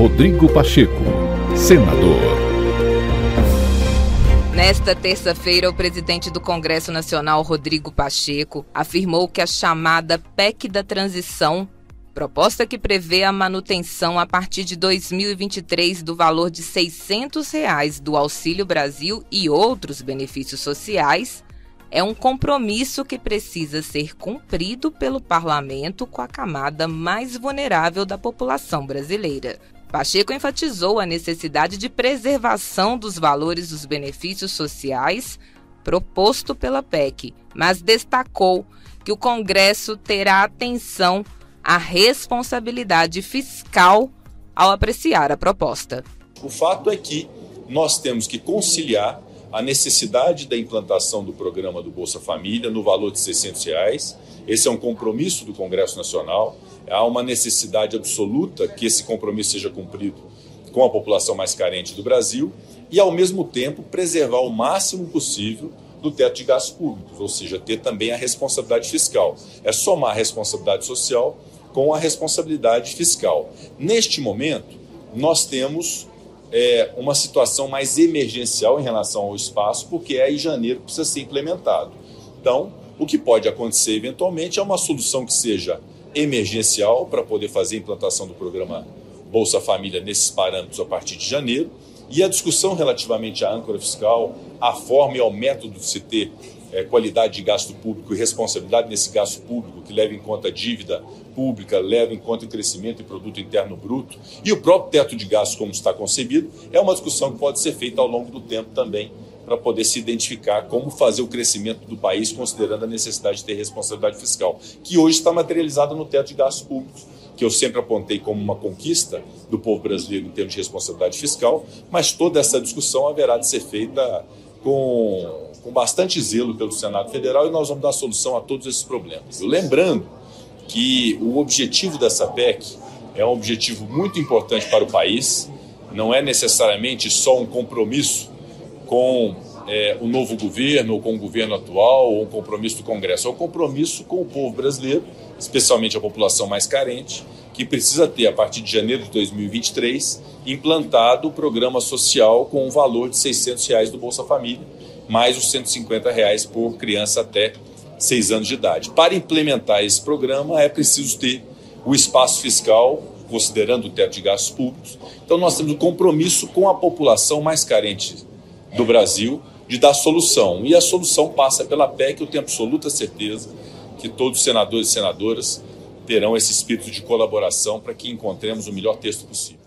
Rodrigo Pacheco, senador. Nesta terça-feira, o presidente do Congresso Nacional, Rodrigo Pacheco, afirmou que a chamada PEC da Transição, proposta que prevê a manutenção a partir de 2023 do valor de 600 reais do Auxílio Brasil e outros benefícios sociais, é um compromisso que precisa ser cumprido pelo parlamento com a camada mais vulnerável da população brasileira. Pacheco enfatizou a necessidade de preservação dos valores dos benefícios sociais proposto pela PEC, mas destacou que o Congresso terá atenção à responsabilidade fiscal ao apreciar a proposta. O fato é que nós temos que conciliar a necessidade da implantação do programa do Bolsa Família no valor de 600 reais. Esse é um compromisso do Congresso Nacional. Há uma necessidade absoluta que esse compromisso seja cumprido com a população mais carente do Brasil e, ao mesmo tempo, preservar o máximo possível do teto de gastos públicos, ou seja, ter também a responsabilidade fiscal. É somar a responsabilidade social com a responsabilidade fiscal. Neste momento, nós temos é, uma situação mais emergencial em relação ao espaço, porque é em janeiro que precisa ser implementado. Então, o que pode acontecer eventualmente é uma solução que seja emergencial para poder fazer a implantação do programa Bolsa Família nesses parâmetros a partir de janeiro, e a discussão relativamente à âncora fiscal, à forma e ao método de se ter é, qualidade de gasto público e responsabilidade nesse gasto público que leva em conta a dívida pública, leva em conta o crescimento em produto interno bruto e o próprio teto de gastos como está concebido, é uma discussão que pode ser feita ao longo do tempo também para poder se identificar como fazer o crescimento do país considerando a necessidade de ter responsabilidade fiscal, que hoje está materializada no teto de gastos públicos, que eu sempre apontei como uma conquista do povo brasileiro em termos de responsabilidade fiscal, mas toda essa discussão haverá de ser feita com com bastante zelo pelo Senado Federal e nós vamos dar solução a todos esses problemas. Lembrando que o objetivo dessa PEC é um objetivo muito importante para o país, não é necessariamente só um compromisso com é, o novo governo ou com o governo atual ou um compromisso do Congresso, é um compromisso com o povo brasileiro, especialmente a população mais carente, que precisa ter, a partir de janeiro de 2023, implantado o programa social com o valor de 600 reais do Bolsa Família, mais os 150 reais por criança até 6 anos de idade. Para implementar esse programa é preciso ter o espaço fiscal, considerando o teto de gastos públicos. Então nós temos um compromisso com a população mais carente do Brasil de dar solução. E a solução passa pela PEC, eu tenho absoluta certeza que todos os senadores e senadoras terão esse espírito de colaboração para que encontremos o melhor texto possível.